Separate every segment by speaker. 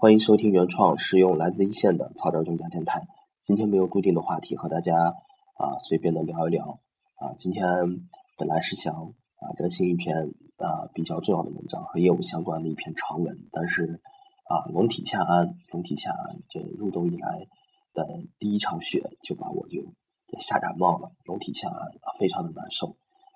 Speaker 1: 欢迎收听原创实用来自一线的草根专家电台。今天没有固定的话题和大家啊随便的聊一聊啊。今天本来是想啊更新一篇啊比较重要的文章和业务相关的一篇长文，但是啊龙体恰安，龙体恰安，这入冬以来的第一场雪就把我就给吓感冒了，龙体恰安，非常的难受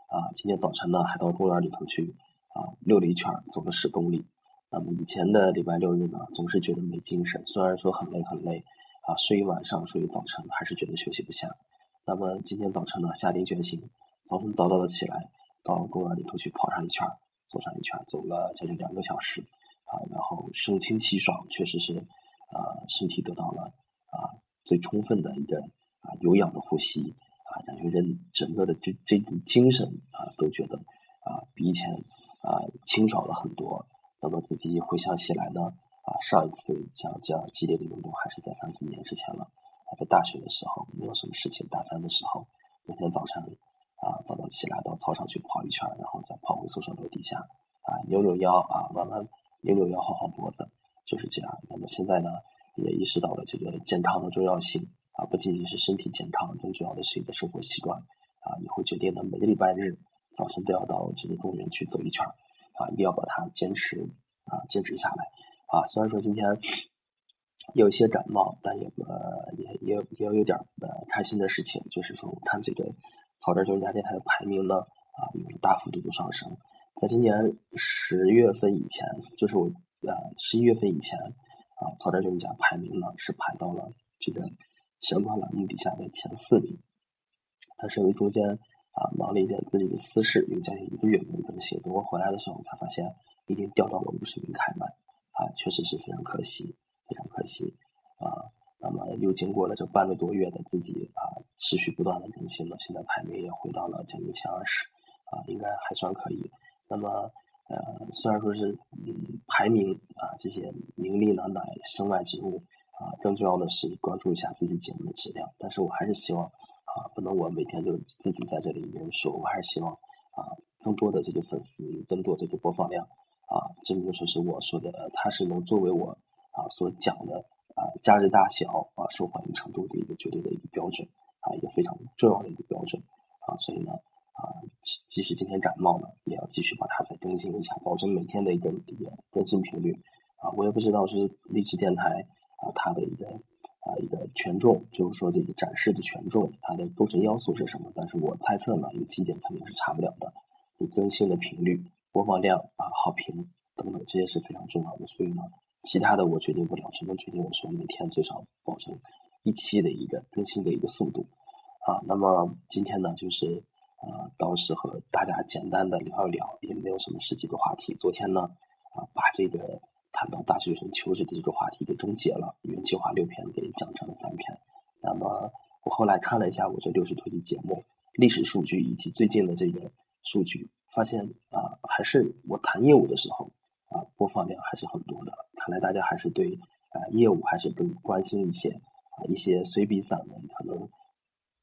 Speaker 1: 啊。今天早晨呢还到公园里头去啊溜了一圈，走了十公里。那么以前的礼拜六日呢，总是觉得没精神，虽然说很累很累，啊，睡一晚上，睡一早晨，还是觉得休息不下。那么今天早晨呢，下定决心，早晨早早的起来，到公园里头去跑上一圈，走上一圈，走了将近两个小时，啊，然后神清气爽，确实是，啊，身体得到了啊最充分的一个啊有氧的呼吸，啊，感觉人整个的这这种精神啊都觉得啊比以前啊清爽了很多。那么自己回想起来呢，啊，上一次像这样激烈的运动还是在三四年之前了，还在大学的时候，没有什么事情，大三的时候，每天早晨啊早早起来到操场去跑一圈，然后再跑回宿舍楼底下，啊扭扭腰啊弯弯扭扭腰晃晃脖子，就是这样。那么现在呢，也意识到了这个健康的重要性啊，不仅仅是身体健康，更重要的是一个生活习惯啊，以后决定呢每个礼拜日早晨都要到这个公园去走一圈。啊，一定要把它坚持啊，坚持下来啊！虽然说今天有一些感冒，但也呃也也也有点呃开心的事情，就是说我看这个草根专家电台的排名呢啊有大幅度的上升，在今年十月份以前，就是我呃十一月份以前啊，草根专家排名呢是排到了这个相关栏目底下的前四名，但是因为中间。啊，忙了一点自己的私事，有将近一个月没有更新。等我回来的时候，才发现已经掉到了五十名开麦，啊，确实是非常可惜，非常可惜啊。那么又经过了这半个多月的自己啊持续不断的更新了，现在排名也回到了将近前二十，啊，应该还算可以。那么呃，虽然说是嗯排名啊这些名利呢乃身外之物啊，更重要的是关注一下自己节目的质量。但是我还是希望。不能我每天就自己在这里面说，我还是希望啊，更多的这个粉丝，更多这个播放量啊，证明说是我说的，它是能作为我啊所讲的啊价值大小啊受欢迎程度的一个绝对的一个标准啊，一个非常重要的一个标准啊，所以呢啊，即使今天感冒了，也要继续把它再更新一下，保证每天的一个一个更新频率啊，我也不知道是励志电台啊它的一个。啊，一个权重，就是说这个展示的权重，它的构成要素是什么？但是我猜测呢，有几点肯定是差不了的，你更新的频率、播放量啊、好评等等，这些是非常重要的。所以呢，其他的我决定不了，只能决定我说每天最少保证一期的一个更新的一个速度啊。那么今天呢，就是啊，倒是和大家简单的聊一聊，也没有什么实际的话题。昨天呢，啊，把这个。谈到大学生求职的这个话题给终结了，原计划六篇给讲成了三篇。那么我后来看了一下我这六十多期节目历史数据以及最近的这个数据，发现啊，还是我谈业务的时候啊，播放量还是很多的。看来大家还是对啊业务还是更关心一些啊，一些随笔散文可能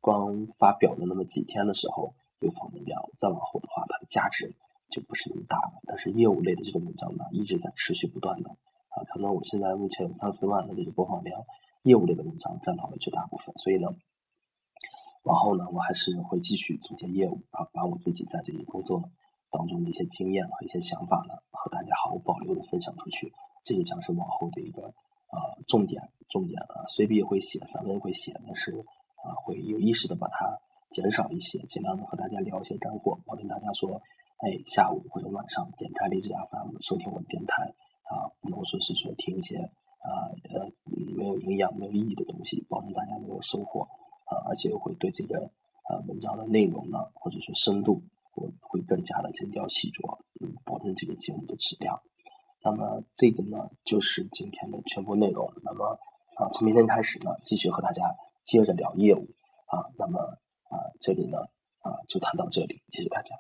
Speaker 1: 光发表了那么几天的时候有访问量，再往后的话它的价值。就不是那么大了，但是业务类的这种文章呢，一直在持续不断的啊，可能我现在目前有三四万的这个播放量，业务类的文章占到了绝大部分，所以呢，往后呢，我还是会继续总结业务啊，把我自己在这里工作当中的一些经验和一些想法呢，和大家毫无保留的分享出去，这个将是往后的一个呃重点，重点啊，随笔也会写，散文也会写，但是啊，会有意识的把它减少一些，尽量的和大家聊一些干货，保证大家说。哎，下午或者晚上点开荔枝 FM 收听我的电台啊，不能说是说听一些啊呃没有营养、没有意义的东西，保证大家能有收获啊，而且会对这个啊文章的内容呢，或者说深度，我会更加的精雕细琢，嗯，保证这个节目的质量。那么这个呢，就是今天的全部内容。那么啊，从明天开始呢，继续和大家接着聊业务啊。那么啊，这里呢啊就谈到这里，谢谢大家。